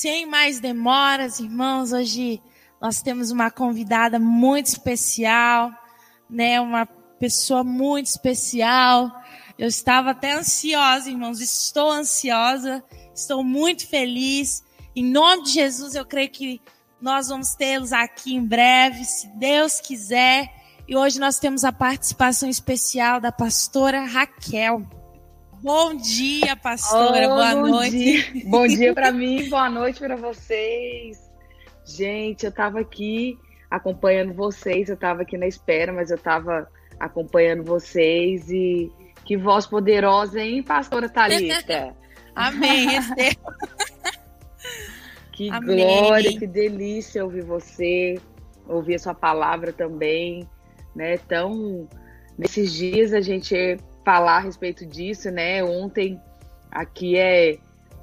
sem mais demoras, irmãos, hoje nós temos uma convidada muito especial, né? Uma pessoa muito especial. Eu estava até ansiosa, irmãos, estou ansiosa, estou muito feliz. Em nome de Jesus, eu creio que nós vamos tê-los aqui em breve, se Deus quiser. E hoje nós temos a participação especial da pastora Raquel. Bom dia, pastora. Oh, boa bom noite. Dia. Bom dia para mim, boa noite para vocês. Gente, eu estava aqui acompanhando vocês, eu estava aqui na espera, mas eu estava acompanhando vocês e que voz poderosa, hein, pastora Thalita? Amém, que Amém. glória, que delícia ouvir você, ouvir a sua palavra também, né? Então, nesses dias a gente falar a respeito disso, né? Ontem aqui é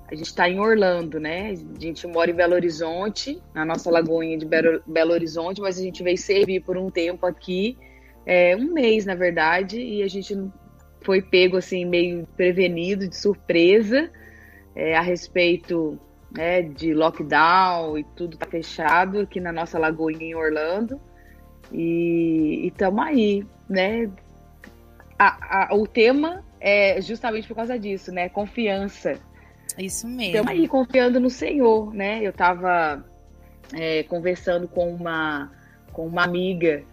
a gente está em Orlando, né? A gente mora em Belo Horizonte, na nossa lagoinha de Belo Horizonte, mas a gente veio servir por um tempo aqui, é, um mês na verdade, e a gente foi pego assim meio prevenido, de surpresa, é, a respeito né, de lockdown e tudo tá fechado aqui na nossa lagoinha em Orlando. E estamos aí, né? A, a, o tema é justamente por causa disso, né? Confiança. Isso mesmo. Estamos aí confiando no Senhor, né? Eu estava é, conversando com uma, com uma amiga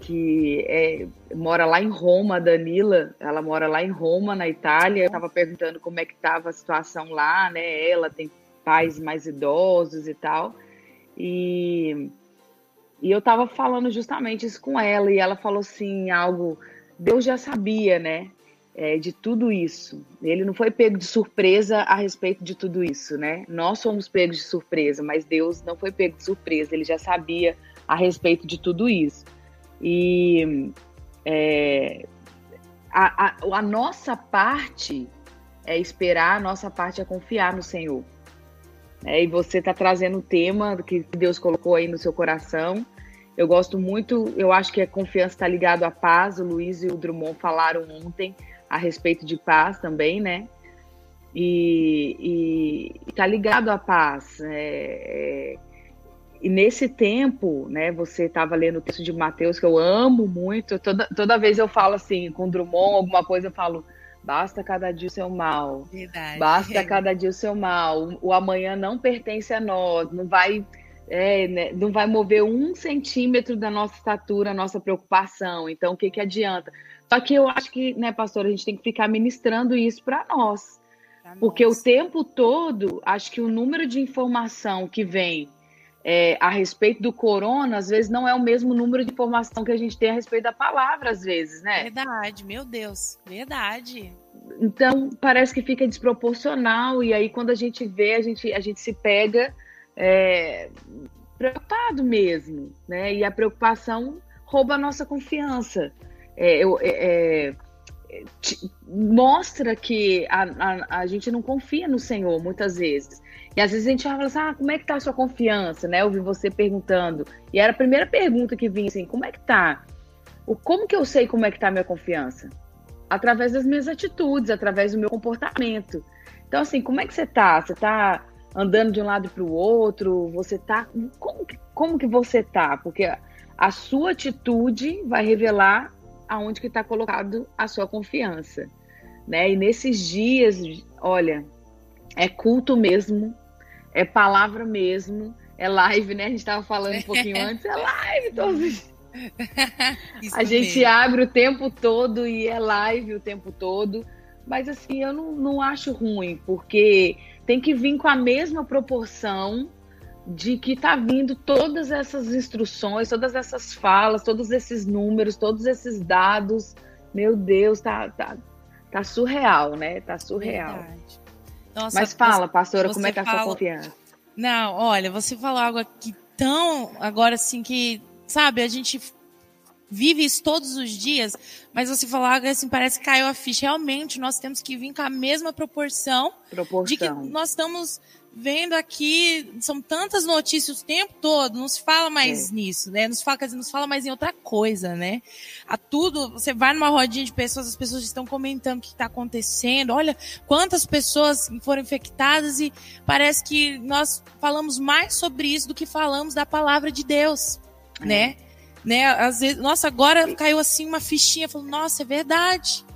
que é, mora lá em Roma, a Danila, ela mora lá em Roma, na Itália. Eu estava perguntando como é que estava a situação lá, né? Ela tem pais mais idosos e tal. E, e eu estava falando justamente isso com ela, e ela falou assim, algo Deus já sabia, né? É, de tudo isso. Ele não foi pego de surpresa a respeito de tudo isso, né? Nós fomos pegos de surpresa, mas Deus não foi pego de surpresa. Ele já sabia a respeito de tudo isso. E é, a, a, a nossa parte é esperar, a nossa parte é confiar no Senhor. É, e você está trazendo o tema que Deus colocou aí no seu coração. Eu gosto muito, eu acho que a confiança está ligado à paz. O Luiz e o Drummond falaram ontem a respeito de paz também, né? E está ligado à paz. É, é, e nesse tempo, né, você estava lendo o texto de Mateus, que eu amo muito. Toda, toda vez eu falo assim, com o Drummond, alguma coisa, eu falo, basta cada dia o seu mal. Verdade. Basta cada dia o seu mal. O amanhã não pertence a nós, não vai é, né, não vai mover um centímetro da nossa estatura, a nossa preocupação. Então, o que, que adianta? Só que eu acho que, né, pastor, a gente tem que ficar ministrando isso para nós. Pra porque nós. o tempo todo, acho que o número de informação que vem é, a respeito do corona, às vezes não é o mesmo número de informação que a gente tem a respeito da palavra, às vezes, né? Verdade, meu Deus, verdade. Então, parece que fica desproporcional, e aí quando a gente vê, a gente, a gente se pega é, preocupado mesmo, né? E a preocupação rouba a nossa confiança. É, é, é mostra que a, a, a, gente não confia no Senhor muitas vezes. E às vezes a gente fala assim, ah, como é que tá a sua confiança, né? Eu vi você perguntando. E era a primeira pergunta que vinha assim, como é que tá? O, como que eu sei como é que tá a minha confiança? Através das minhas atitudes, através do meu comportamento. Então, assim, como é que você tá? Você tá andando de um lado para o outro? Você tá. Como que, como que você tá? Porque a sua atitude vai revelar aonde que está colocado a sua confiança. Né? E nesses dias, olha, é culto mesmo, é palavra mesmo, é live, né? A gente estava falando um pouquinho antes, é live todos A gente mesmo. abre o tempo todo e é live o tempo todo. Mas assim, eu não, não acho ruim, porque tem que vir com a mesma proporção de que está vindo todas essas instruções, todas essas falas, todos esses números, todos esses dados. Meu Deus, tá, tá, tá surreal, né? Tá surreal. Nossa, Mas fala, pastora, como é que fala... a sua confiança? Não, olha, você falou algo aqui tão agora assim que, sabe, a gente vive isso todos os dias, mas você falar algo assim, parece que caiu a ficha. Realmente, nós temos que vir com a mesma proporção, proporção. de que nós estamos vendo aqui, são tantas notícias o tempo todo, não se fala mais é. nisso, né? Não se fala, dizer, se fala mais em outra coisa, né? A tudo, você vai numa rodinha de pessoas, as pessoas estão comentando o que está acontecendo, olha quantas pessoas foram infectadas e parece que nós falamos mais sobre isso do que falamos da palavra de Deus, é. né? Né? Às vezes, nossa, agora caiu assim uma fichinha, falou, nossa, é verdade.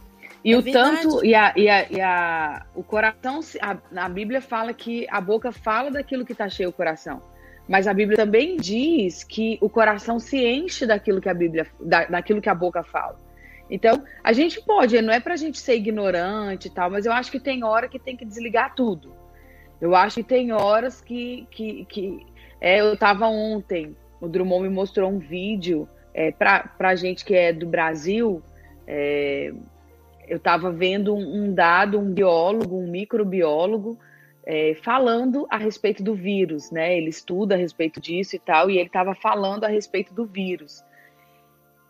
E é o verdade. tanto, e, a, e, a, e a, o coração, a, a Bíblia fala que a boca fala daquilo que está cheio o coração. Mas a Bíblia também diz que o coração se enche daquilo que a Bíblia, da, daquilo que a boca fala. Então, a gente pode, não é para a gente ser ignorante e tal, mas eu acho que tem hora que tem que desligar tudo. Eu acho que tem horas que. que, que é, eu estava ontem, o Drummond me mostrou um vídeo é, para a gente que é do Brasil. É, eu estava vendo um, dado, um biólogo, um microbiólogo, é, falando a respeito do vírus, né? Ele estuda a respeito disso e tal, e ele estava falando a respeito do vírus.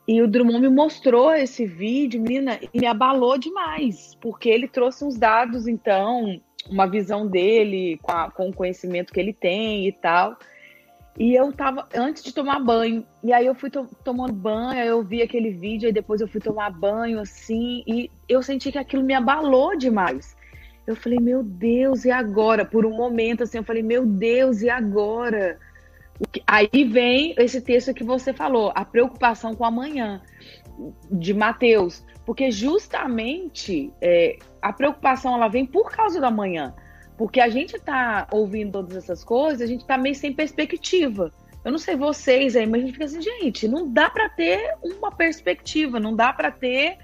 E o Drummond me mostrou esse vídeo, menina, e me abalou demais, porque ele trouxe uns dados, então, uma visão dele, com, a, com o conhecimento que ele tem e tal. E eu tava antes de tomar banho. E aí eu fui to tomando banho, aí eu vi aquele vídeo, aí depois eu fui tomar banho assim, e eu senti que aquilo me abalou demais. Eu falei, meu Deus, e agora? Por um momento assim, eu falei, meu Deus, e agora? Aí vem esse texto que você falou, a preocupação com amanhã, de Mateus. Porque justamente é, a preocupação ela vem por causa da manhã. Porque a gente tá ouvindo todas essas coisas, a gente tá meio sem perspectiva. Eu não sei vocês aí, mas a gente fica assim, gente, não dá para ter uma perspectiva, não dá para ter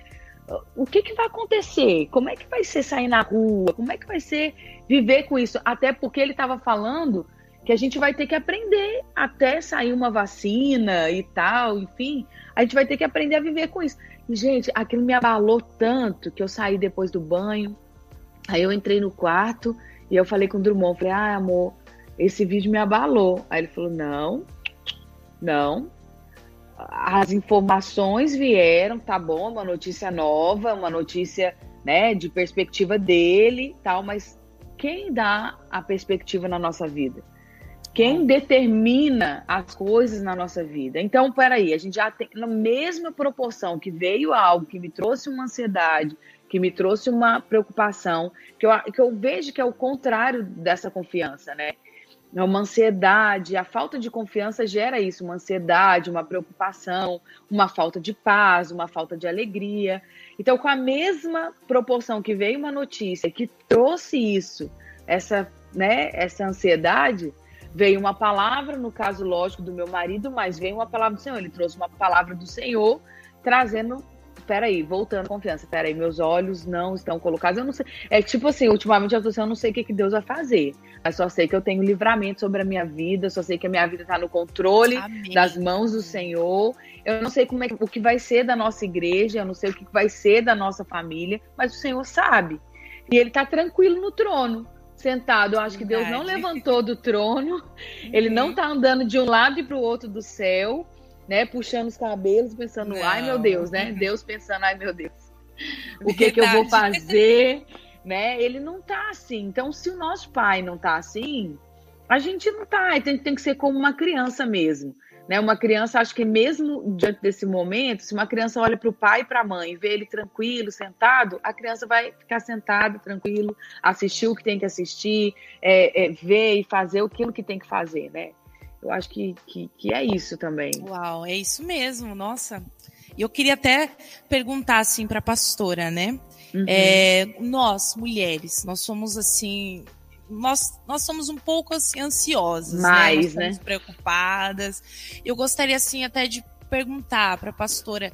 o que, que vai acontecer? Como é que vai ser sair na rua? Como é que vai ser viver com isso? Até porque ele estava falando que a gente vai ter que aprender até sair uma vacina e tal, enfim, a gente vai ter que aprender a viver com isso. E, gente, aquilo me abalou tanto que eu saí depois do banho, aí eu entrei no quarto e eu falei com o Drummond, falei, ah, amor, esse vídeo me abalou. Aí ele falou, não, não. As informações vieram, tá bom, uma notícia nova, uma notícia, né, de perspectiva dele, tal, mas quem dá a perspectiva na nossa vida? Quem determina as coisas na nossa vida? Então, peraí, a gente já tem, na mesma proporção que veio algo que me trouxe uma ansiedade, que me trouxe uma preocupação, que eu, que eu vejo que é o contrário dessa confiança, né? É uma ansiedade, a falta de confiança gera isso, uma ansiedade, uma preocupação, uma falta de paz, uma falta de alegria. Então, com a mesma proporção que veio uma notícia que trouxe isso, essa, né, essa ansiedade, veio uma palavra, no caso lógico do meu marido, mas veio uma palavra do Senhor. Ele trouxe uma palavra do Senhor, trazendo peraí, voltando à confiança, peraí, meus olhos não estão colocados, eu não sei. É tipo assim, ultimamente eu tô assim, eu não sei o que, que Deus vai fazer. Mas só sei que eu tenho livramento sobre a minha vida, só sei que a minha vida está no controle Amém. das mãos do Senhor. Eu não sei como é o que vai ser da nossa igreja, eu não sei o que vai ser da nossa família, mas o Senhor sabe. E ele está tranquilo no trono sentado. Eu acho que Deus não levantou do trono, ele não está andando de um lado e para o outro do céu né, puxando os cabelos, pensando, não. ai meu Deus, né? Deus pensando, ai meu Deus, o que, que eu vou fazer, né? Ele não tá assim. Então, se o nosso pai não tá assim, a gente não tá. Tem, tem que ser como uma criança mesmo. Né, uma criança, acho que mesmo diante desse momento, se uma criança olha para o pai e para a mãe e vê ele tranquilo, sentado, a criança vai ficar sentada, tranquilo, assistir o que tem que assistir, é, é, ver e fazer aquilo que tem que fazer, né? Eu acho que, que, que é isso também. Uau, é isso mesmo, nossa. E eu queria até perguntar assim para a pastora, né? Uhum. É, nós, mulheres, nós somos assim, nós, nós somos um pouco assim, ansiosas, né? Mais, né? né? preocupadas. Eu gostaria assim até de perguntar para a pastora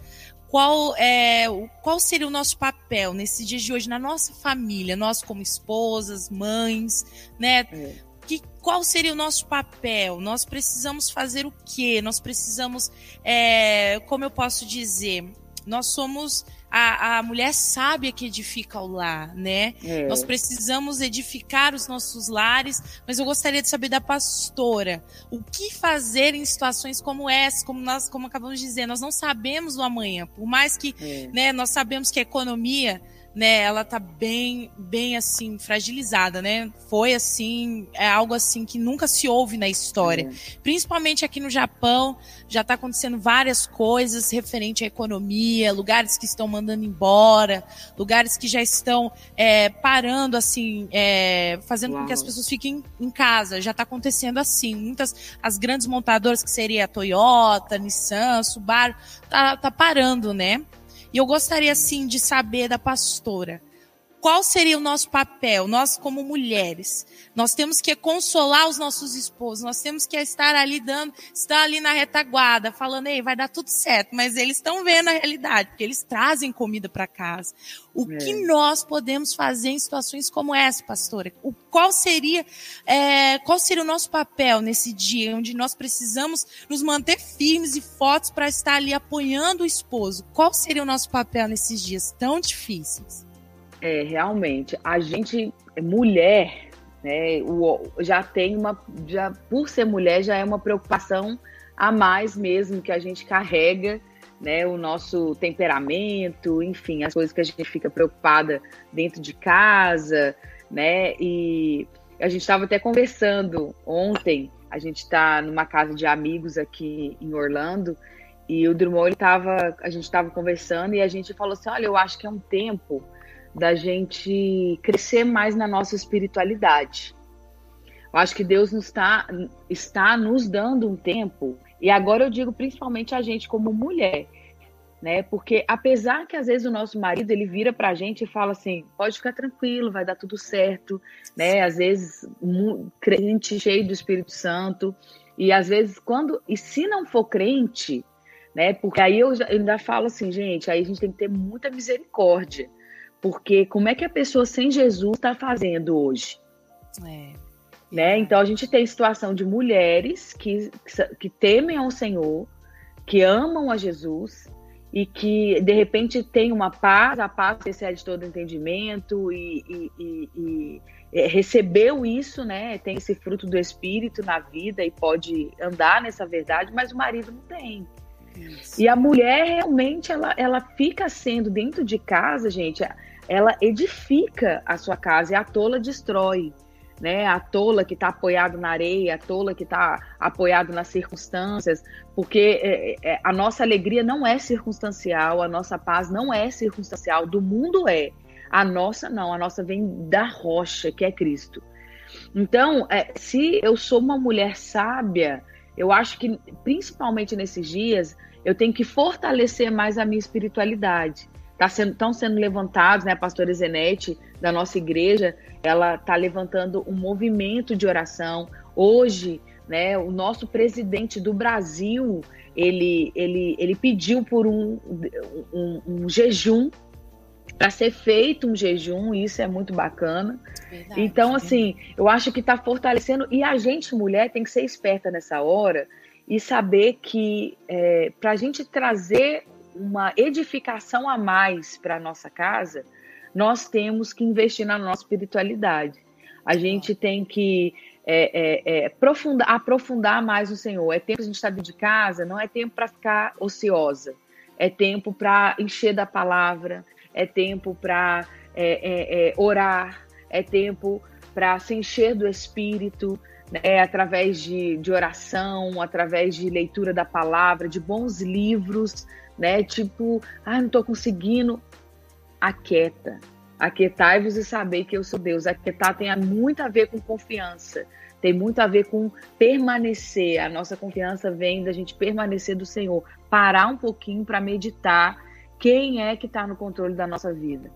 qual é qual seria o nosso papel nesses dias de hoje na nossa família, nós como esposas, mães, né? É que, qual seria o nosso papel? Nós precisamos fazer o quê? Nós precisamos, é, como eu posso dizer, nós somos a, a mulher sábia que edifica o lar, né? É. Nós precisamos edificar os nossos lares, mas eu gostaria de saber da pastora, o que fazer em situações como essa, como nós, como acabamos de dizer, nós não sabemos o amanhã, por mais que, é. né, nós sabemos que a economia né, ela tá bem, bem assim, fragilizada, né? Foi assim, é algo assim que nunca se ouve na história. É. Principalmente aqui no Japão, já tá acontecendo várias coisas referente à economia, lugares que estão mandando embora, lugares que já estão é, parando, assim, é, fazendo Uau. com que as pessoas fiquem em casa. Já tá acontecendo assim. Muitas, as grandes montadoras, que seria a Toyota, Nissan, Subaru, tá, tá parando, né? E eu gostaria, assim, de saber da pastora qual seria o nosso papel, nós como mulheres? Nós temos que consolar os nossos esposos, nós temos que estar ali dando, estar ali na retaguarda, falando, ei, vai dar tudo certo, mas eles estão vendo a realidade, porque eles trazem comida para casa. O é. que nós podemos fazer em situações como essa, pastora? O, qual seria, é, qual seria o nosso papel nesse dia, onde nós precisamos nos manter firmes e fortes para estar ali apoiando o esposo? Qual seria o nosso papel nesses dias tão difíceis? É, realmente, a gente, mulher, né, o, já tem uma, já por ser mulher, já é uma preocupação a mais mesmo que a gente carrega, né, o nosso temperamento, enfim, as coisas que a gente fica preocupada dentro de casa, né, e a gente estava até conversando ontem, a gente está numa casa de amigos aqui em Orlando, e o Drummond, ele tava, a gente estava conversando e a gente falou assim, olha, eu acho que é um tempo da gente crescer mais na nossa espiritualidade. Eu acho que Deus nos está, está nos dando um tempo, e agora eu digo principalmente a gente como mulher, né? Porque apesar que às vezes o nosso marido ele vira para a gente e fala assim, pode ficar tranquilo, vai dar tudo certo, né? Às vezes crente cheio do Espírito Santo e às vezes quando e se não for crente, né? Porque aí eu ainda falo assim, gente, aí a gente tem que ter muita misericórdia, porque como é que a pessoa sem Jesus está fazendo hoje? É. Né? Então a gente tem situação de mulheres que, que temem ao Senhor, que amam a Jesus e que de repente tem uma paz, a paz que excede todo entendimento e, e, e, e é, recebeu isso, né? Tem esse fruto do Espírito na vida e pode andar nessa verdade, mas o marido não tem. Isso. E a mulher realmente ela, ela fica sendo dentro de casa, gente ela edifica a sua casa e a tola destrói. Né, a tola que está apoiado na areia, a tola que está apoiado nas circunstâncias, porque é, é, a nossa alegria não é circunstancial, a nossa paz não é circunstancial, do mundo é, a nossa não, a nossa vem da rocha, que é Cristo. Então, é, se eu sou uma mulher sábia, eu acho que, principalmente nesses dias, eu tenho que fortalecer mais a minha espiritualidade tá sendo, estão sendo levantados, né? A pastora Zenete, da nossa igreja, ela está levantando um movimento de oração. Hoje, né, o nosso presidente do Brasil, ele, ele, ele pediu por um, um, um jejum para ser feito um jejum, isso é muito bacana. Verdade, então, assim, eu acho que está fortalecendo, e a gente, mulher, tem que ser esperta nessa hora e saber que é, para a gente trazer uma edificação a mais para a nossa casa, nós temos que investir na nossa espiritualidade. A gente tem que é, é, é, aprofundar, aprofundar mais o Senhor. É tempo a gente tá dentro de casa, não é tempo para ficar ociosa. É tempo para encher da palavra, é tempo para é, é, é, orar, é tempo para se encher do Espírito, né, através de, de oração, através de leitura da palavra, de bons livros, né? Tipo, ah, não estou conseguindo. Aquieta. Aquietai-vos e saber que eu sou Deus. Aquietar tem muito a ver com confiança. Tem muito a ver com permanecer. A nossa confiança vem da gente permanecer do Senhor. Parar um pouquinho para meditar quem é que está no controle da nossa vida.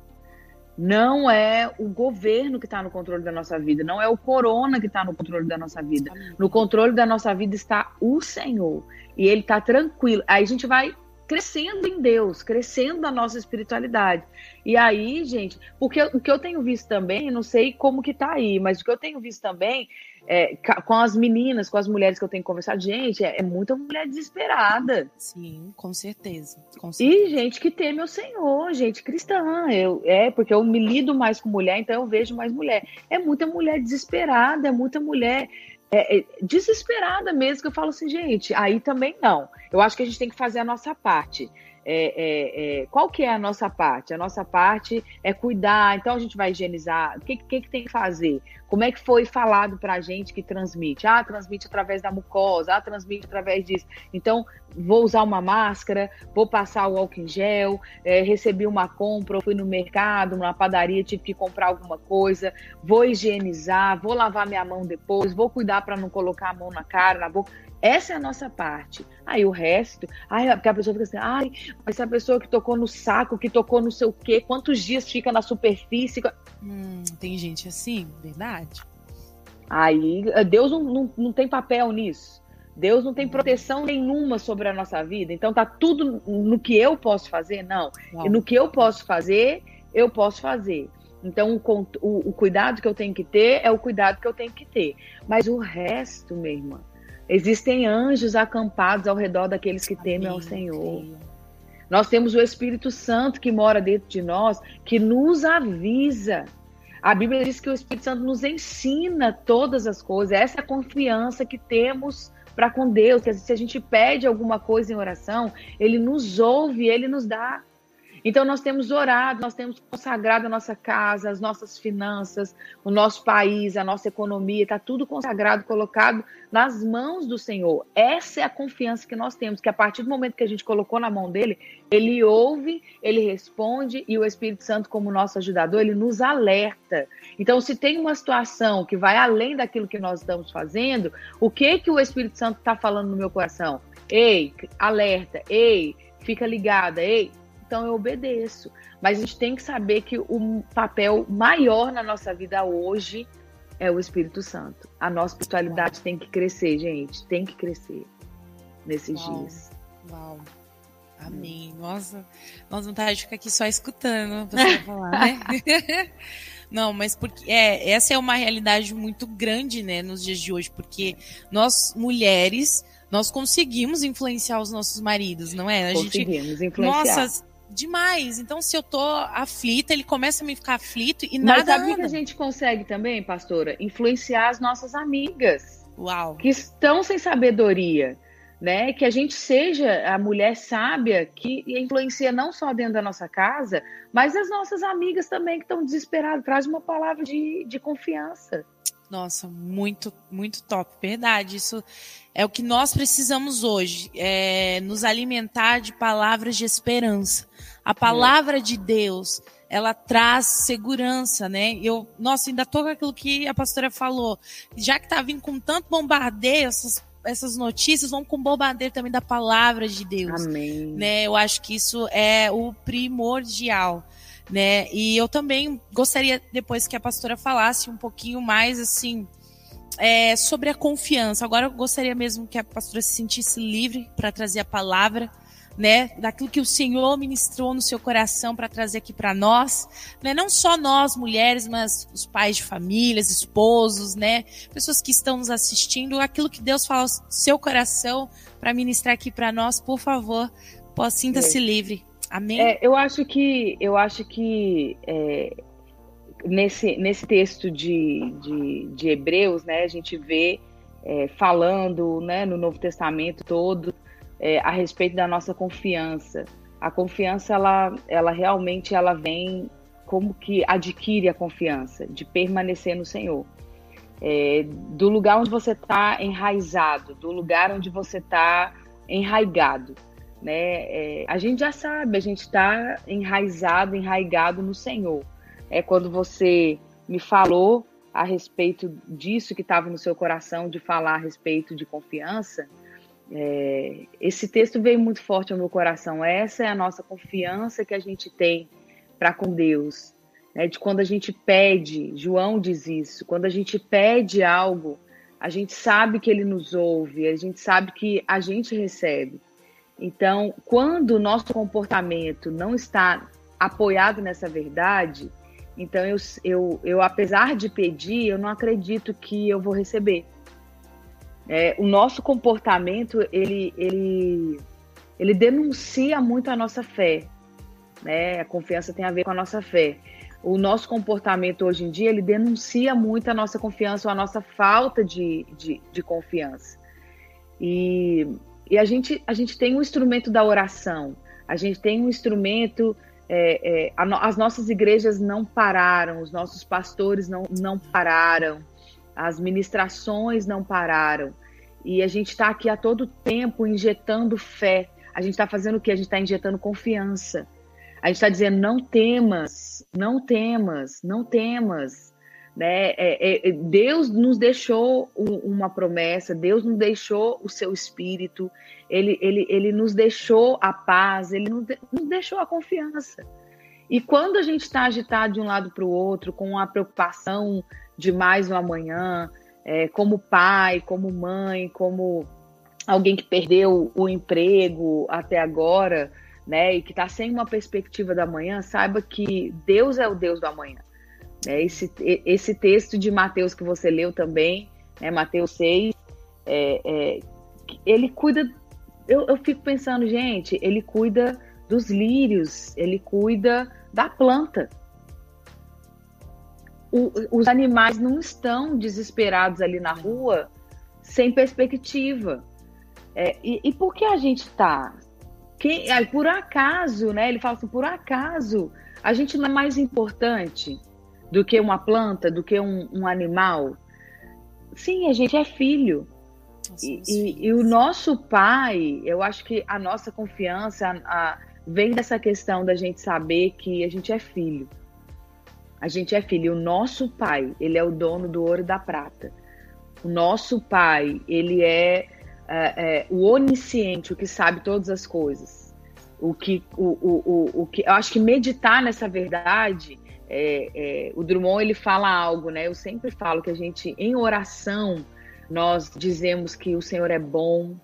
Não é o governo que está no controle da nossa vida, não é o corona que está no controle da nossa vida. No controle da nossa vida está o Senhor. E Ele está tranquilo. Aí a gente vai crescendo em Deus, crescendo na nossa espiritualidade. E aí, gente, porque o que eu tenho visto também, não sei como que tá aí, mas o que eu tenho visto também é, com as meninas, com as mulheres que eu tenho conversado, gente, é, é muita mulher desesperada. Sim, com certeza, com certeza. E gente que teme o Senhor, gente cristã. Eu, é, porque eu me lido mais com mulher, então eu vejo mais mulher. É muita mulher desesperada, é muita mulher é, é, desesperada mesmo, que eu falo assim, gente, aí também não. Eu acho que a gente tem que fazer a nossa parte. é, é, é, qual que é a nossa parte? A nossa parte é cuidar, então a gente vai higienizar. O que, que, que tem que fazer? Como é que foi falado para a gente que transmite? Ah, transmite através da mucosa, ah, transmite através disso. Então, vou usar uma máscara, vou passar o álcool em gel, é, recebi uma compra, fui no mercado, numa padaria, tive que comprar alguma coisa, vou higienizar, vou lavar minha mão depois, vou cuidar para não colocar a mão na cara, na boca. Essa é a nossa parte. Aí o resto, ai, porque a pessoa fica assim, ai, mas a pessoa que tocou no saco, que tocou no sei o quê, quantos dias fica na superfície? Hum, tem gente assim, verdade. Aí Deus não, não, não tem papel nisso. Deus não tem hum. proteção nenhuma sobre a nossa vida. Então tá tudo no que eu posso fazer? Não. Uau. E no que eu posso fazer, eu posso fazer. Então, o, o, o, cuidado que eu tenho que ter é o cuidado que eu tenho que ter. Mas o resto, minha irmã, Existem anjos acampados ao redor daqueles que Amém, temem ao Senhor. Nós temos o Espírito Santo que mora dentro de nós, que nos avisa. A Bíblia diz que o Espírito Santo nos ensina todas as coisas. Essa é a confiança que temos para com Deus, que se a gente pede alguma coisa em oração, ele nos ouve, ele nos dá. Então, nós temos orado, nós temos consagrado a nossa casa, as nossas finanças, o nosso país, a nossa economia, está tudo consagrado, colocado nas mãos do Senhor. Essa é a confiança que nós temos, que a partir do momento que a gente colocou na mão dele, ele ouve, ele responde e o Espírito Santo, como nosso ajudador, ele nos alerta. Então, se tem uma situação que vai além daquilo que nós estamos fazendo, o que que o Espírito Santo está falando no meu coração? Ei, alerta, ei, fica ligada, ei, então eu obedeço. Mas a gente tem que saber que o papel maior na nossa vida hoje é o Espírito Santo. A nossa espiritualidade tem que crescer, gente. Tem que crescer nesses Uau. dias. Uau. Amém. Nossa, nós vontade de ficar aqui só escutando você falar, né? Não, mas porque é, essa é uma realidade muito grande, né, nos dias de hoje, porque nós mulheres nós conseguimos influenciar os nossos maridos, não é? A conseguimos gente, influenciar. Nossa, demais. Então, se eu tô aflita, ele começa a me ficar aflito e nada. Mas sabe que a gente consegue também, pastora? Influenciar as nossas amigas. Uau. Que estão sem sabedoria. Né? Que a gente seja a mulher sábia que influencia não só dentro da nossa casa, mas as nossas amigas também que estão desesperadas. Traz uma palavra de, de confiança. Nossa, muito, muito top. Verdade. Isso é o que nós precisamos hoje. É nos alimentar de palavras de esperança. A palavra de Deus, ela traz segurança, né? Eu, nossa, ainda tô com aquilo que a pastora falou. Já que tá vindo com tanto bombardeio, essas, essas notícias, vão com bombardeio também da palavra de Deus. Amém. Né? Eu acho que isso é o primordial. Né? E eu também gostaria, depois que a pastora falasse um pouquinho mais, assim, é, sobre a confiança. Agora eu gostaria mesmo que a pastora se sentisse livre para trazer a palavra né, daquilo que o Senhor ministrou no seu coração para trazer aqui para nós, né, não só nós mulheres, mas os pais de famílias, esposos, né, pessoas que estão nos assistindo, aquilo que Deus fala no seu coração para ministrar aqui para nós, por favor, sinta-se livre. Amém. É, eu acho que eu acho que é, nesse, nesse texto de, de, de Hebreus, né, a gente vê é, falando né, no Novo Testamento todo é, a respeito da nossa confiança. A confiança, ela, ela realmente ela vem como que adquire a confiança de permanecer no Senhor. É, do lugar onde você está enraizado, do lugar onde você está enraigado. Né? É, a gente já sabe, a gente está enraizado, enraigado no Senhor. É quando você me falou a respeito disso que estava no seu coração, de falar a respeito de confiança, é, esse texto veio muito forte ao meu coração. Essa é a nossa confiança que a gente tem para com Deus. Né? De quando a gente pede, João diz isso, quando a gente pede algo, a gente sabe que ele nos ouve, a gente sabe que a gente recebe. Então, quando o nosso comportamento não está apoiado nessa verdade, então eu, eu, eu apesar de pedir, eu não acredito que eu vou receber. É, o nosso comportamento ele, ele, ele denuncia muito a nossa fé. Né? A confiança tem a ver com a nossa fé. O nosso comportamento hoje em dia ele denuncia muito a nossa confiança ou a nossa falta de, de, de confiança. E, e a, gente, a gente tem um instrumento da oração. A gente tem um instrumento. É, é, a, as nossas igrejas não pararam, os nossos pastores não, não pararam, as ministrações não pararam. E a gente está aqui a todo tempo injetando fé. A gente está fazendo o que? A gente está injetando confiança. A gente está dizendo: não temas, não temas, não temas. Né? É, é, Deus nos deixou uma promessa, Deus nos deixou o seu espírito, ele, ele, ele nos deixou a paz, ele nos, nos deixou a confiança. E quando a gente está agitado de um lado para o outro, com a preocupação de mais um amanhã, é, como pai, como mãe, como alguém que perdeu o emprego até agora, né, e que está sem uma perspectiva da manhã, saiba que Deus é o Deus do amanhã. É, esse, esse texto de Mateus que você leu também, né, Mateus 6, é, é, ele cuida. Eu, eu fico pensando, gente, ele cuida dos lírios, ele cuida da planta o, os animais não estão desesperados ali na rua sem perspectiva. É, e, e, por que a gente está? Por acaso, né? Ele fala assim, por acaso a gente não é mais importante do que uma planta, do que um, um animal? Sim, a gente é filho. E, e, e, o nosso pai, eu acho que a nossa confiança a, a, vem dessa questão da gente saber que a gente é filho. A gente é filho. O nosso pai, ele é o dono do ouro e da prata. O nosso pai, ele é, é, é o onisciente, o que sabe todas as coisas. O que, o, o, o, o que, eu acho que meditar nessa verdade, é, é, o Drummond ele fala algo, né? Eu sempre falo que a gente, em oração, nós dizemos que o Senhor é bom,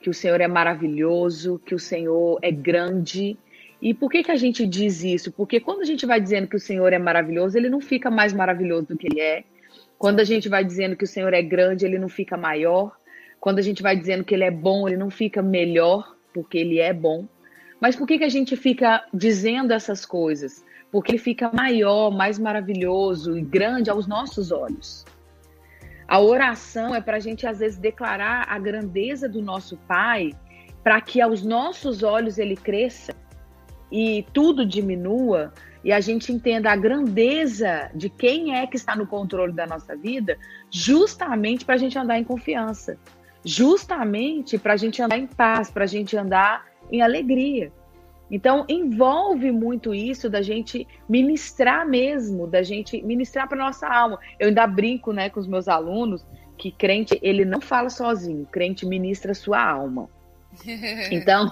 que o Senhor é maravilhoso, que o Senhor é grande, e por que, que a gente diz isso? Porque quando a gente vai dizendo que o Senhor é maravilhoso, ele não fica mais maravilhoso do que ele é. Quando a gente vai dizendo que o Senhor é grande, ele não fica maior. Quando a gente vai dizendo que ele é bom, ele não fica melhor, porque ele é bom. Mas por que, que a gente fica dizendo essas coisas? Porque ele fica maior, mais maravilhoso e grande aos nossos olhos. A oração é para a gente, às vezes, declarar a grandeza do nosso Pai, para que aos nossos olhos ele cresça e tudo diminua e a gente entenda a grandeza de quem é que está no controle da nossa vida, justamente para a gente andar em confiança, justamente para a gente andar em paz, para a gente andar em alegria. Então, envolve muito isso da gente ministrar mesmo, da gente ministrar para nossa alma. Eu ainda brinco né, com os meus alunos que crente, ele não fala sozinho, crente ministra sua alma. Então,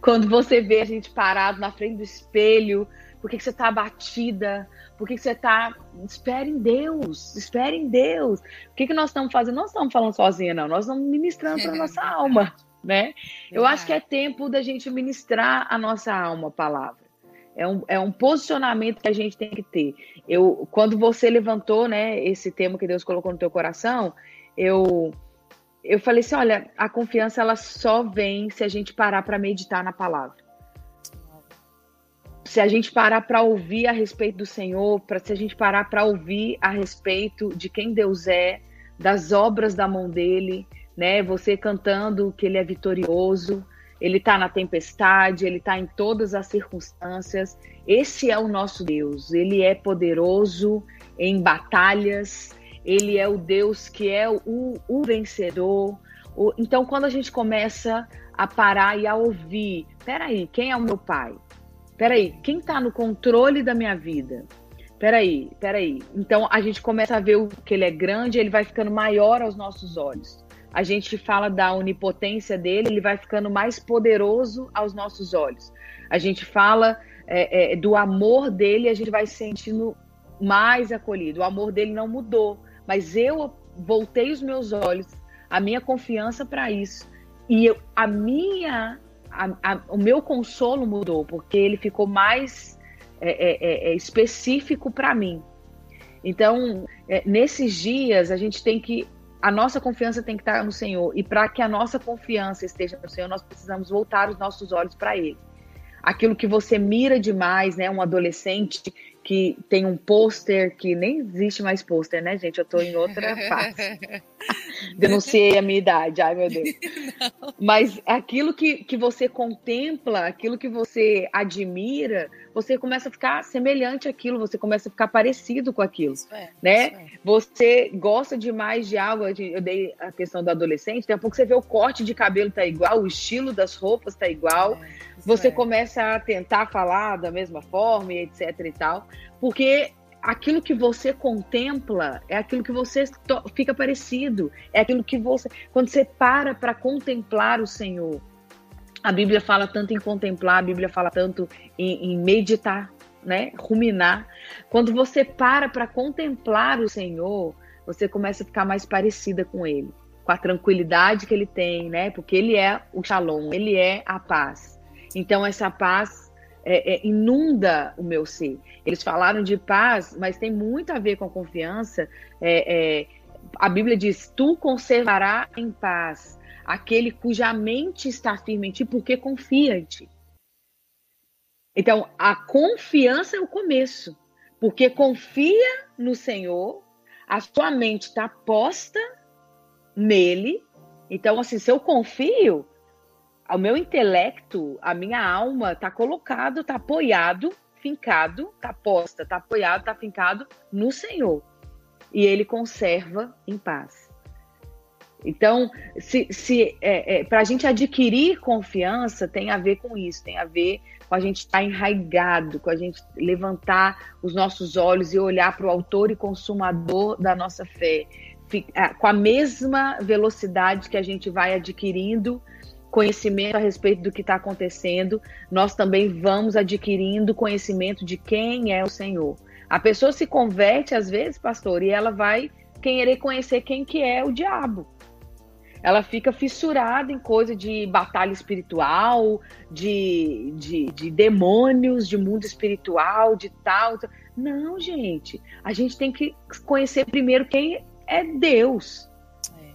quando você vê a gente parado na frente do espelho, por que, que você está abatida? Por que, que você está. Espere em Deus, espere em Deus. O que, que nós estamos fazendo? Nós estamos falando sozinha, não. Nós estamos ministrando para a nossa alma, né? Eu acho que é tempo da gente ministrar a nossa alma, a palavra. É um, é um posicionamento que a gente tem que ter. Eu, quando você levantou, né, esse tema que Deus colocou no teu coração, eu eu falei assim, olha, a confiança ela só vem se a gente parar para meditar na palavra. Se a gente parar para ouvir a respeito do Senhor, para se a gente parar para ouvir a respeito de quem Deus é, das obras da mão dele, né? Você cantando que ele é vitorioso, ele está na tempestade, ele está em todas as circunstâncias. Esse é o nosso Deus. Ele é poderoso em batalhas, ele é o Deus que é o, o vencedor. O, então, quando a gente começa a parar e a ouvir, peraí, quem é o meu pai? Peraí, quem está no controle da minha vida? Peraí, peraí. Então a gente começa a ver o que ele é grande, ele vai ficando maior aos nossos olhos. A gente fala da onipotência dele, ele vai ficando mais poderoso aos nossos olhos. A gente fala é, é, do amor dele, a gente vai se sentindo mais acolhido. O amor dele não mudou, mas eu voltei os meus olhos, a minha confiança para isso. E eu, a minha, a, a, o meu consolo mudou, porque ele ficou mais é, é, é, é específico para mim. Então, nesses dias, a gente tem que. A nossa confiança tem que estar no Senhor. E para que a nossa confiança esteja no Senhor, nós precisamos voltar os nossos olhos para Ele. Aquilo que você mira demais, né? Um adolescente que tem um pôster que nem existe mais pôster, né, gente? Eu tô em outra fase. Denunciei a minha idade, ai meu Deus. Não. Mas aquilo que, que você contempla, aquilo que você admira, você começa a ficar semelhante àquilo, você começa a ficar parecido com aquilo, é, né? É. Você gosta demais de algo, eu dei a questão do adolescente, daqui a pouco você vê o corte de cabelo tá igual, o estilo das roupas tá igual, é, você é. começa a tentar falar da mesma forma, etc e tal, porque aquilo que você contempla é aquilo que você fica parecido, é aquilo que você. Quando você para para contemplar o Senhor, a Bíblia fala tanto em contemplar, a Bíblia fala tanto em, em meditar, né? Ruminar. Quando você para para contemplar o Senhor, você começa a ficar mais parecida com Ele, com a tranquilidade que Ele tem, né? Porque Ele é o Shalom, Ele é a paz. Então essa paz é, é, inunda o meu ser. Eles falaram de paz, mas tem muito a ver com confiança. É, é, a Bíblia diz: Tu conservará em paz aquele cuja mente está firme em ti, porque confia em ti. Então, a confiança é o começo, porque confia no Senhor, a sua mente está posta nele. Então, assim, se eu confio, o meu intelecto, a minha alma está colocado, está apoiado, fincado, está posta, está apoiado, está fincado no Senhor. E ele conserva em paz. Então, se, se é, é, para a gente adquirir confiança, tem a ver com isso, tem a ver com a gente estar tá enraigado, com a gente levantar os nossos olhos e olhar para o autor e consumador da nossa fé, com a mesma velocidade que a gente vai adquirindo conhecimento a respeito do que está acontecendo, nós também vamos adquirindo conhecimento de quem é o Senhor. A pessoa se converte às vezes, pastor, e ela vai querer conhecer quem que é o diabo. Ela fica fissurada em coisa de batalha espiritual, de, de, de demônios, de mundo espiritual, de tal. Não, gente. A gente tem que conhecer primeiro quem é Deus. É.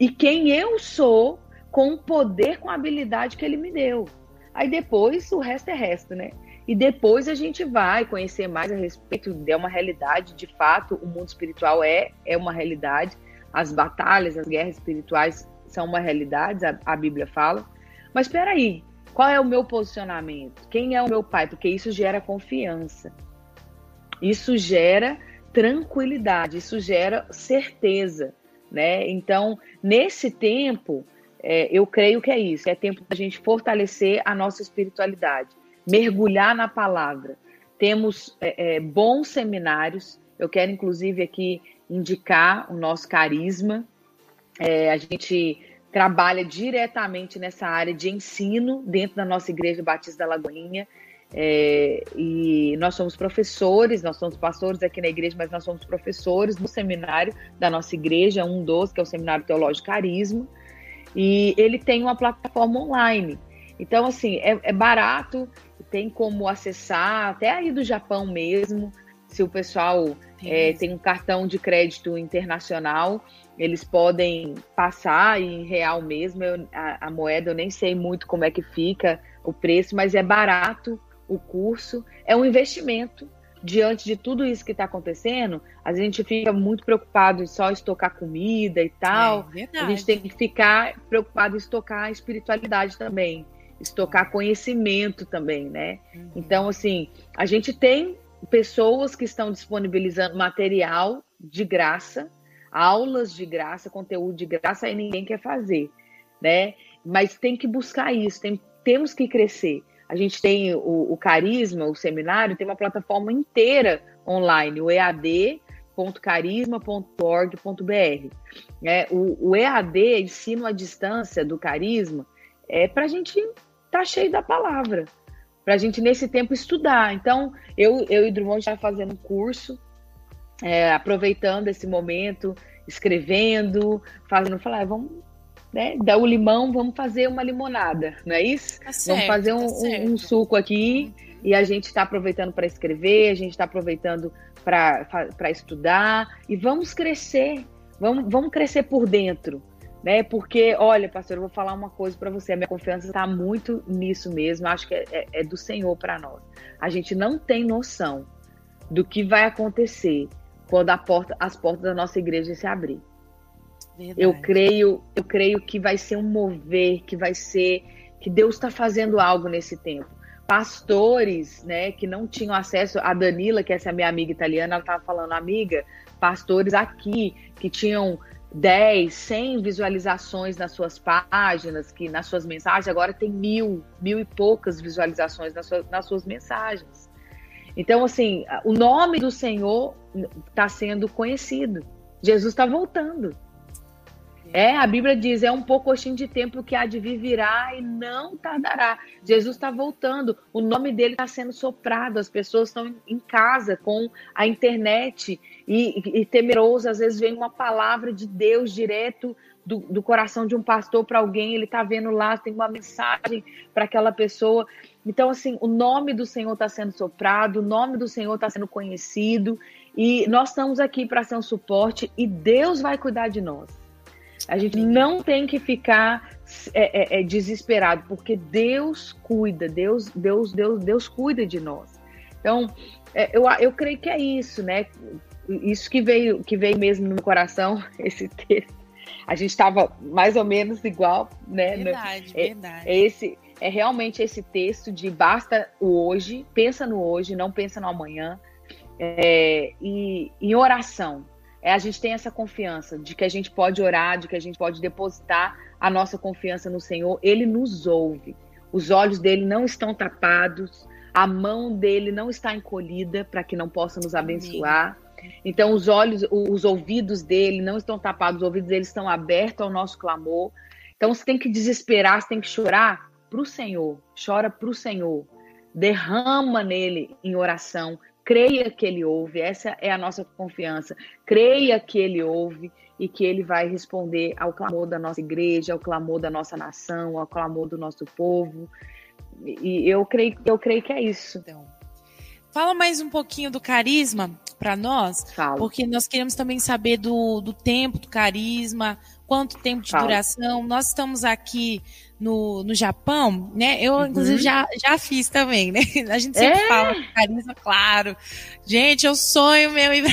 E quem eu sou com o poder, com a habilidade que ele me deu. Aí depois o resto é resto, né? E depois a gente vai conhecer mais a respeito de uma realidade, de fato, o mundo espiritual é, é uma realidade, as batalhas, as guerras espirituais são uma realidade, a, a Bíblia fala. Mas espera aí, qual é o meu posicionamento? Quem é o meu pai? Porque isso gera confiança. Isso gera tranquilidade, isso gera certeza, né? Então, nesse tempo, é, eu creio que é isso. É tempo da gente fortalecer a nossa espiritualidade, mergulhar na palavra. Temos é, é, bons seminários. Eu quero, inclusive, aqui indicar o nosso carisma. É, a gente trabalha diretamente nessa área de ensino dentro da nossa Igreja Batista da Lagoinha. É, e nós somos professores, nós somos pastores aqui na igreja, mas nós somos professores no seminário da nossa igreja, um dos, que é o Seminário Teológico Carisma. E ele tem uma plataforma online. Então, assim, é, é barato, tem como acessar, até aí do Japão mesmo. Se o pessoal é, tem um cartão de crédito internacional, eles podem passar em real mesmo. Eu, a, a, moeda eu nem sei muito como é que fica o preço, mas é barato o curso. É um investimento diante de tudo isso que está acontecendo, a gente fica muito preocupado em só estocar comida e tal. É, a gente tem que ficar preocupado em estocar a espiritualidade também, estocar conhecimento também, né? Uhum. Então, assim, a gente tem pessoas que estão disponibilizando material de graça, aulas de graça, conteúdo de graça, e ninguém quer fazer, né? Mas tem que buscar isso, tem, temos que crescer. A gente tem o, o Carisma, o seminário, tem uma plataforma inteira online, o ead.carisma.org.br. É, o, o EAD, ensino à distância do Carisma, é para a gente estar tá cheio da palavra, para a gente nesse tempo estudar. Então, eu, eu e Drummond já fazendo um curso, é, aproveitando esse momento, escrevendo, fazendo, falar, ah, vamos né, dá o limão, vamos fazer uma limonada, não é isso? Tá certo, vamos fazer um, tá um, um, suco aqui e a gente está aproveitando para escrever, a gente está aproveitando para estudar e vamos crescer, vamos, vamos crescer por dentro, né? Porque, olha, pastor, eu vou falar uma coisa para você, a minha confiança está muito nisso mesmo, acho que é, é, é do Senhor para nós. A gente não tem noção do que vai acontecer quando porta, as portas da nossa igreja se abrir. Verdade. Eu creio, eu creio que vai ser um mover, que vai ser que Deus está fazendo algo nesse tempo. Pastores, né, que não tinham acesso a Danila, que essa é a minha amiga italiana, ela estava falando, amiga, pastores aqui que tinham 10, 100 visualizações nas suas páginas, que nas suas mensagens, agora tem mil, mil e poucas visualizações nas suas, nas suas mensagens. Então, assim, o nome do Senhor está sendo conhecido. Jesus está voltando. É, a Bíblia diz: é um pouco de tempo que há de vir virá e não tardará. Jesus está voltando, o nome dele está sendo soprado, as pessoas estão em casa com a internet e, e temeroso. Às vezes vem uma palavra de Deus direto do, do coração de um pastor para alguém, ele está vendo lá, tem uma mensagem para aquela pessoa. Então, assim, o nome do Senhor está sendo soprado, o nome do Senhor está sendo conhecido e nós estamos aqui para ser um suporte e Deus vai cuidar de nós. A gente não tem que ficar é, é, é, desesperado, porque Deus cuida, Deus, Deus, Deus, Deus cuida de nós. Então, é, eu, eu creio que é isso, né? Isso que veio, que veio mesmo no meu coração, esse texto. A gente estava mais ou menos igual, né? Verdade, é, verdade. É esse, é realmente esse texto de basta o hoje, pensa no hoje, não pensa no amanhã. É, e em oração, é a gente tem essa confiança de que a gente pode orar, de que a gente pode depositar a nossa confiança no Senhor. Ele nos ouve. Os olhos dele não estão tapados, a mão dele não está encolhida para que não possa nos abençoar. Então os olhos, os ouvidos dele não estão tapados, os ouvidos dele estão abertos ao nosso clamor. Então você tem que desesperar, você tem que chorar para o Senhor, chora para o Senhor, derrama nele em oração, creia que ele ouve, essa é a nossa confiança. Creia que ele ouve e que ele vai responder ao clamor da nossa igreja, ao clamor da nossa nação, ao clamor do nosso povo. E eu creio, eu creio que é isso. Então, fala mais um pouquinho do carisma para nós, Fala. porque nós queremos também saber do, do tempo do carisma, quanto tempo de Fala. duração. Nós estamos aqui no, no Japão, né? Eu, uhum. inclusive, já, já fiz também, né? A gente sempre é. fala carisma, claro. Gente, é o sonho meu ir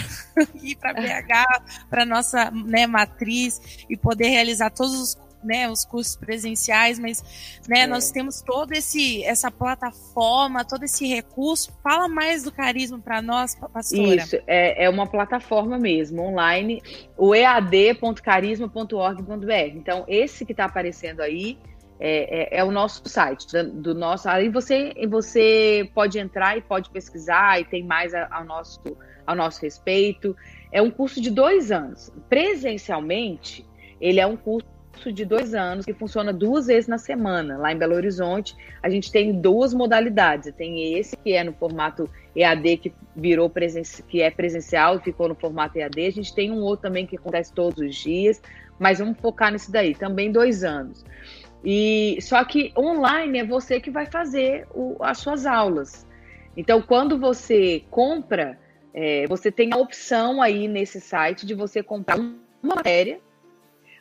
para BH, para nossa né, matriz e poder realizar todos os né, os cursos presenciais, mas né, é. nós temos todo esse essa plataforma, todo esse recurso. Fala mais do carisma para nós, pastora. Isso, é, é uma plataforma mesmo, online, o ead.carisma.org.br. Então, esse que está aparecendo aí é, é, é, o nosso site, do nosso. Aí você, você pode entrar e pode pesquisar e tem mais ao nosso, ao nosso respeito. É um curso de dois anos. Presencialmente, ele é um curso de dois anos que funciona duas vezes na semana. Lá em Belo Horizonte, a gente tem duas modalidades. Tem esse que é no formato EAD, que virou presença, que é presencial e ficou no formato EAD. A gente tem um outro também que acontece todos os dias, mas vamos focar nesse daí. Também dois anos. E só que online é você que vai fazer o, as suas aulas. Então, quando você compra, é, você tem a opção aí nesse site de você comprar uma matéria.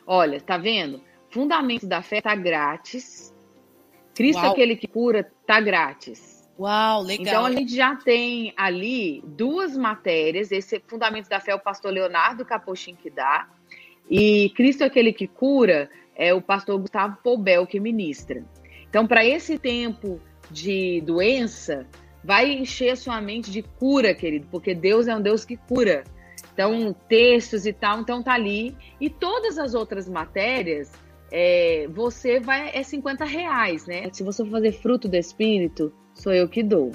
Olha, tá vendo? Fundamentos da fé tá grátis. Cristo Uau. aquele que cura tá grátis. Uau, legal. Então a gente já tem ali duas matérias. Esse Fundamentos da Fé é o pastor Leonardo Capochim que dá. E Cristo aquele que cura é o pastor Gustavo Poubel que ministra. Então, para esse tempo de doença, vai encher sua mente de cura, querido, porque Deus é um Deus que cura. Então, textos e tal, então tá ali. E todas as outras matérias, é, você vai, é 50 reais, né? Se você for fazer fruto do Espírito, sou eu que dou.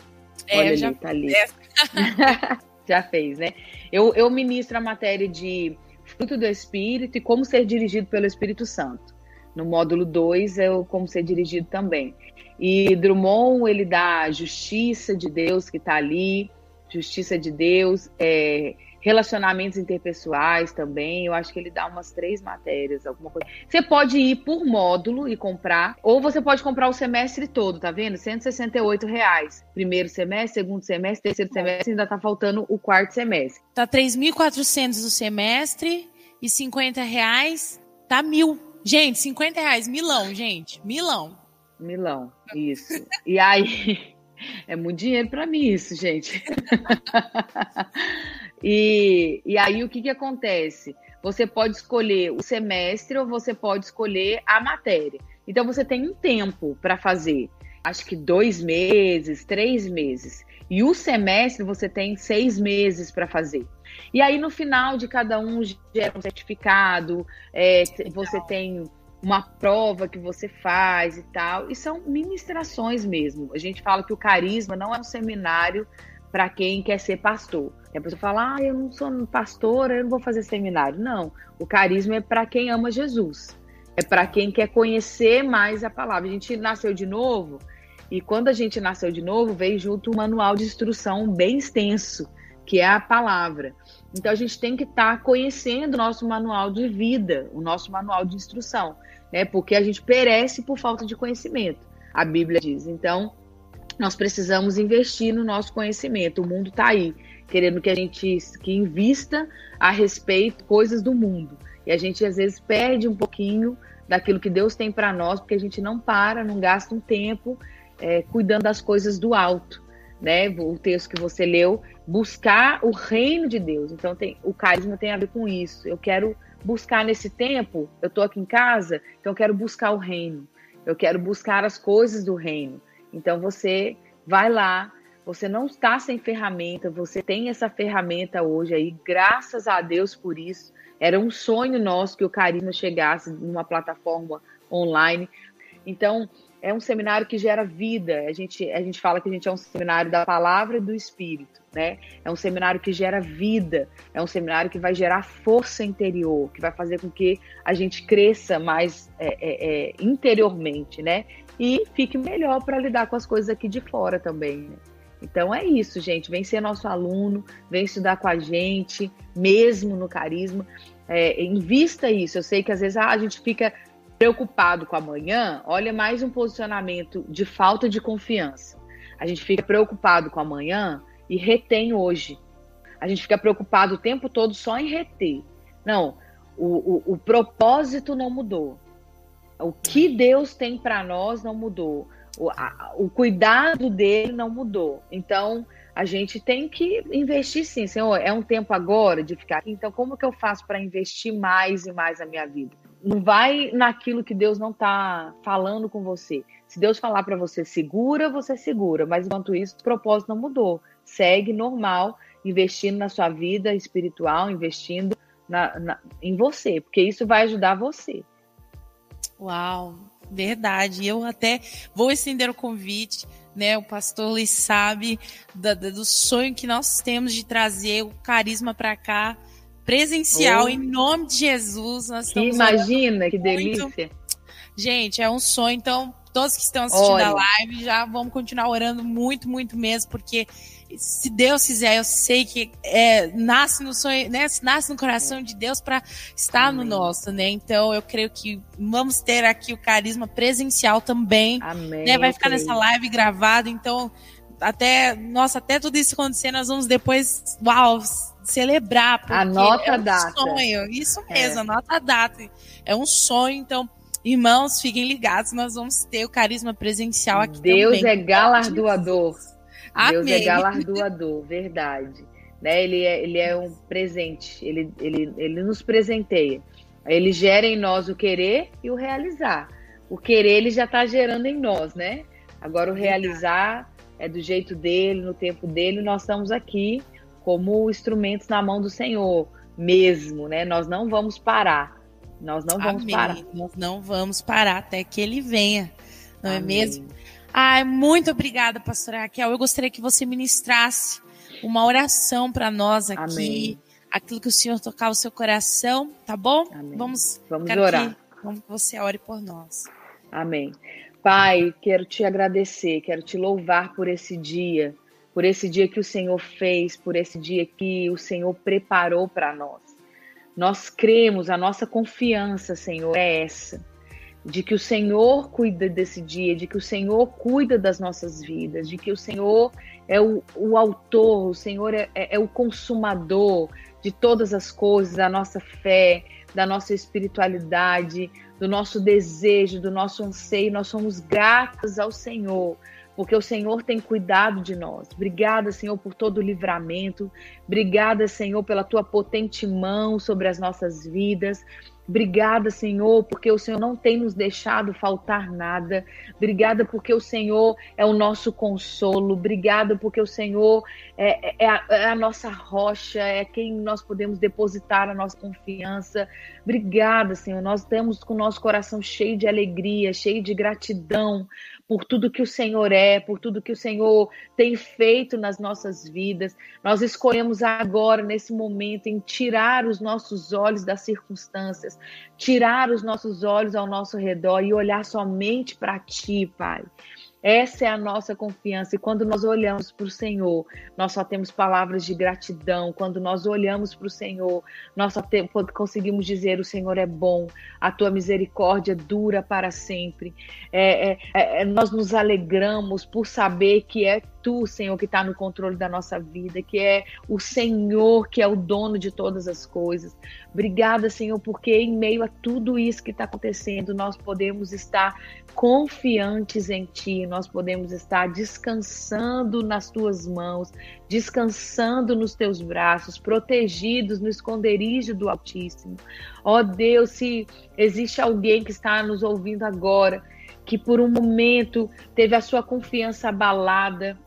É, Olha ali, já, tá ali. É. já fez, né? Eu, eu ministro a matéria de fruto do Espírito e como ser dirigido pelo Espírito Santo. No módulo 2 é o como ser dirigido também. E Drummond, ele dá a justiça de Deus que está ali, justiça de Deus, é, relacionamentos interpessoais também. Eu acho que ele dá umas três matérias, alguma coisa. Você pode ir por módulo e comprar, ou você pode comprar o semestre todo, tá vendo? 168 reais. Primeiro semestre, segundo semestre, terceiro semestre, ainda tá faltando o quarto semestre. Tá 3.400 o semestre e 50 reais, tá mil. Gente, 50 reais, milão, gente, milão. Milão, isso. E aí, é muito dinheiro para mim isso, gente. e, e aí, o que que acontece? você pode escolher o semestre ou você pode escolher a matéria. Então você tem um tempo para fazer, acho que dois meses, três meses. E o semestre você tem seis meses para fazer. E aí no final de cada um gera um certificado, é, você tem uma prova que você faz e tal. E são ministrações mesmo. A gente fala que o carisma não é um seminário para quem quer ser pastor. E a pessoa fala, ah, eu não sou pastora, eu não vou fazer seminário. Não, o carisma é para quem ama Jesus. É para quem quer conhecer mais a palavra. A gente nasceu de novo, e quando a gente nasceu de novo, veio junto um manual de instrução bem extenso, que é a palavra. Então a gente tem que estar tá conhecendo o nosso manual de vida, o nosso manual de instrução, né? Porque a gente perece por falta de conhecimento. A Bíblia diz. Então, nós precisamos investir no nosso conhecimento. O mundo está aí, querendo que a gente que invista a respeito coisas do mundo. E a gente às vezes perde um pouquinho daquilo que Deus tem para nós, porque a gente não para, não gasta um tempo é, cuidando das coisas do alto. Né? O texto que você leu, buscar o reino de Deus. Então tem, o carisma tem a ver com isso. Eu quero buscar nesse tempo, eu estou aqui em casa, então eu quero buscar o reino. Eu quero buscar as coisas do reino. Então você vai lá, você não está sem ferramenta, você tem essa ferramenta hoje aí, graças a Deus por isso. Era um sonho nosso que o Carisma chegasse numa plataforma online. Então, é um seminário que gera vida. A gente, a gente fala que a gente é um seminário da palavra e do espírito, né? É um seminário que gera vida, é um seminário que vai gerar força interior, que vai fazer com que a gente cresça mais é, é, é, interiormente, né? e fique melhor para lidar com as coisas aqui de fora também. Né? Então é isso, gente. Vem ser nosso aluno, vem estudar com a gente, mesmo no carisma. É, invista isso. Eu sei que às vezes ah, a gente fica preocupado com amanhã. Olha mais um posicionamento de falta de confiança. A gente fica preocupado com amanhã e retém hoje. A gente fica preocupado o tempo todo só em reter. Não, o, o, o propósito não mudou. O que Deus tem para nós não mudou. O, a, o cuidado dele não mudou. Então, a gente tem que investir sim. Senhor, é um tempo agora de ficar aqui. Então, como que eu faço para investir mais e mais na minha vida? Não vai naquilo que Deus não está falando com você. Se Deus falar para você segura, você segura. Mas enquanto isso, o propósito não mudou. Segue normal, investindo na sua vida espiritual, investindo na, na, em você, porque isso vai ajudar você. Uau, verdade. Eu até vou estender o convite, né? O pastor Luiz sabe da, do sonho que nós temos de trazer o carisma para cá, presencial, oh. em nome de Jesus. Nós que imagina, que delícia. Gente, é um sonho. Então, todos que estão assistindo Olha. a live já vamos continuar orando muito, muito mesmo, porque se Deus quiser, eu sei que é, nasce no sonho, né? Nasce no coração de Deus para estar Amém. no nosso, né? Então eu creio que vamos ter aqui o carisma presencial também. Amém. Né? Vai ficar nessa live gravada, então até, nossa, até tudo isso acontecer, nós vamos depois, uau, celebrar. Porque anota é um a data. sonho, isso mesmo, é. anota a data. É um sonho, então, irmãos, fiquem ligados, nós vamos ter o carisma presencial aqui Deus também. Deus é galardoador. Amém. Deus é galardoador, verdade. Né? Ele, é, ele é um presente, ele, ele, ele nos presenteia. Ele gera em nós o querer e o realizar. O querer ele já está gerando em nós, né? Agora o realizar é do jeito dele, no tempo dele. Nós estamos aqui como instrumentos na mão do Senhor mesmo, né? Nós não vamos parar. Nós não vamos Amém. parar. Nós não vamos parar até que ele venha, não é Amém. é mesmo? Ai, muito obrigada, pastora Raquel. Eu gostaria que você ministrasse uma oração para nós aqui. Amém. Aquilo que o Senhor tocar o seu coração, tá bom? Vamos, Vamos orar. Vamos que você ore por nós. Amém. Pai, quero te agradecer, quero te louvar por esse dia, por esse dia que o Senhor fez, por esse dia que o Senhor preparou para nós. Nós cremos, a nossa confiança, Senhor, é essa de que o Senhor cuida desse dia, de que o Senhor cuida das nossas vidas, de que o Senhor é o, o autor, o Senhor é, é, é o consumador de todas as coisas, da nossa fé, da nossa espiritualidade, do nosso desejo, do nosso anseio. Nós somos gratos ao Senhor porque o Senhor tem cuidado de nós. Obrigada, Senhor, por todo o livramento. Obrigada, Senhor, pela tua potente mão sobre as nossas vidas. Obrigada, Senhor, porque o Senhor não tem nos deixado faltar nada. Obrigada porque o Senhor é o nosso consolo. Obrigada porque o Senhor é, é, a, é, a, nossa rocha, é quem nós podemos depositar a nossa confiança. Obrigada, Senhor. Nós estamos com o nosso coração cheio de alegria, cheio de gratidão por tudo que o Senhor é, por tudo que o Senhor tem feito nas nossas vidas. Nós escolhemos agora, nesse momento, em tirar os nossos olhos das circunstâncias, tirar os nossos olhos ao nosso redor e olhar somente para Ti, Pai. Essa é a nossa confiança. E quando nós olhamos para o Senhor, nós só temos palavras de gratidão. Quando nós olhamos para o Senhor, nós só te, conseguimos dizer: O Senhor é bom, a tua misericórdia dura para sempre. É, é, é, nós nos alegramos por saber que é tu, Senhor, que está no controle da nossa vida, que é o Senhor que é o dono de todas as coisas. Obrigada, Senhor, porque em meio a tudo isso que está acontecendo, nós podemos estar confiantes em Ti, nós podemos estar descansando nas Tuas mãos, descansando nos Teus braços, protegidos no esconderijo do Altíssimo. Ó oh, Deus, se existe alguém que está nos ouvindo agora, que por um momento teve a sua confiança abalada,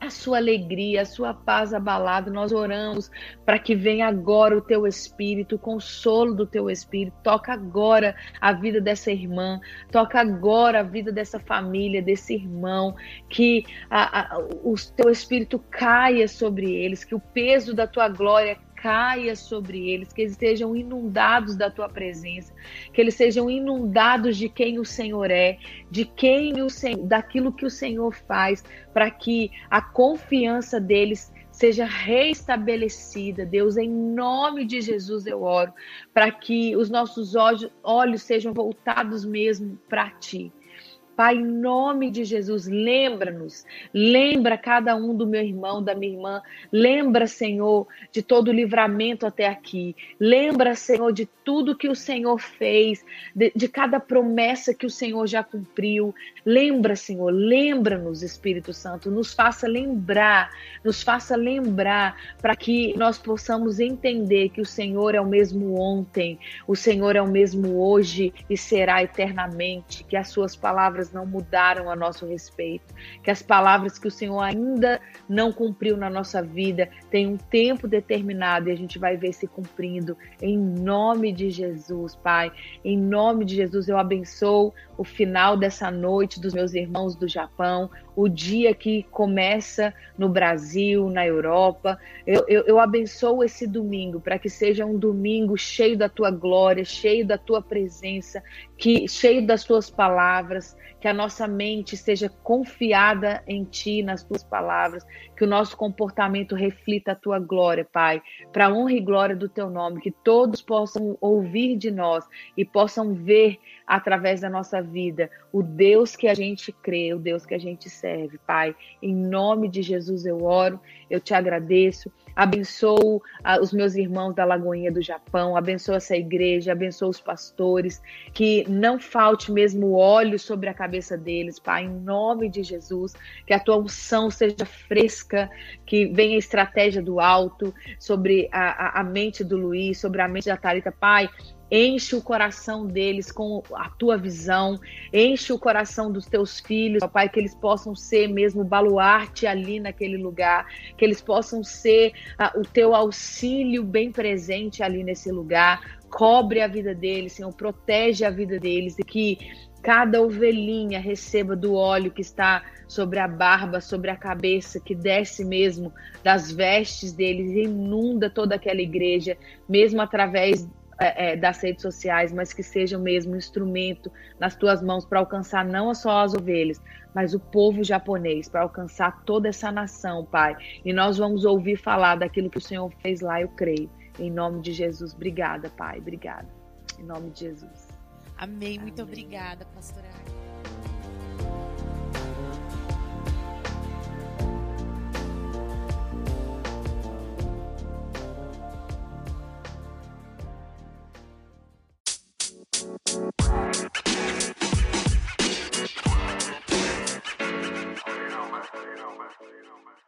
a sua alegria, a sua paz abalada. Nós oramos para que venha agora o teu espírito, o consolo do teu espírito. Toca agora a vida dessa irmã, toca agora a vida dessa família, desse irmão, que a, a, o teu espírito caia sobre eles, que o peso da tua glória caia sobre eles, que eles sejam inundados da tua presença, que eles sejam inundados de quem o Senhor é, de quem o Senhor, daquilo que o Senhor faz, para que a confiança deles seja restabelecida. Deus, em nome de Jesus eu oro, para que os nossos olhos, olhos sejam voltados mesmo para ti Pai, em nome de Jesus, lembra-nos, lembra cada um do meu irmão, da minha irmã, lembra, Senhor, de todo o livramento até aqui, lembra, Senhor, de tudo que o Senhor fez, de, de cada promessa que o Senhor já cumpriu, lembra, Senhor, lembra-nos, Espírito Santo, nos faça lembrar, nos faça lembrar, para que nós possamos entender que o Senhor é o mesmo ontem, o Senhor é o mesmo hoje e será eternamente, que as suas palavras palavras não mudaram a nosso respeito, que as palavras que o Senhor ainda não cumpriu na nossa vida têm um tempo determinado e a gente vai ver se cumprindo. Em nome de Jesus, Pai, em nome de Jesus, eu abençoo o final dessa noite dos meus irmãos do Japão, o dia que começa no Brasil, na Europa. Eu, eu, eu abençoo esse domingo para que seja um domingo cheio da tua glória, cheio da tua presença, que cheio das tuas palavras, que a nossa mente seja confiada em ti, nas tuas palavras, que o nosso comportamento reflita a tua glória, Pai, para a honra e glória do teu nome, que todos possam ouvir de nós e possam ver através da nossa vida o Deus que a gente crê, o Deus que a gente serve, Pai. Em nome de Jesus eu oro, eu te agradeço. Abençoo os meus irmãos da Lagoinha do Japão, abençoo essa igreja, abençoo os pastores, que não falte mesmo óleo sobre a cabeça deles, Pai, em nome de Jesus, que a tua unção seja fresca, que venha a estratégia do alto sobre a, a, a mente do Luiz, sobre a mente da Thalita, Pai, Enche o coração deles com a tua visão, enche o coração dos teus filhos, ó Pai, que eles possam ser mesmo baluarte ali naquele lugar, que eles possam ser uh, o teu auxílio bem presente ali nesse lugar. Cobre a vida deles, Senhor, protege a vida deles e que cada ovelhinha receba do óleo que está sobre a barba, sobre a cabeça, que desce mesmo das vestes deles inunda toda aquela igreja, mesmo através é, é, das redes sociais, mas que seja mesmo um instrumento nas tuas mãos para alcançar não só as ovelhas, mas o povo japonês, para alcançar toda essa nação, Pai. E nós vamos ouvir falar daquilo que o Senhor fez lá, eu creio. Em nome de Jesus, obrigada, Pai, obrigada. Em nome de Jesus. Amém. Muito Amém. obrigada, pastora. You know, man. You.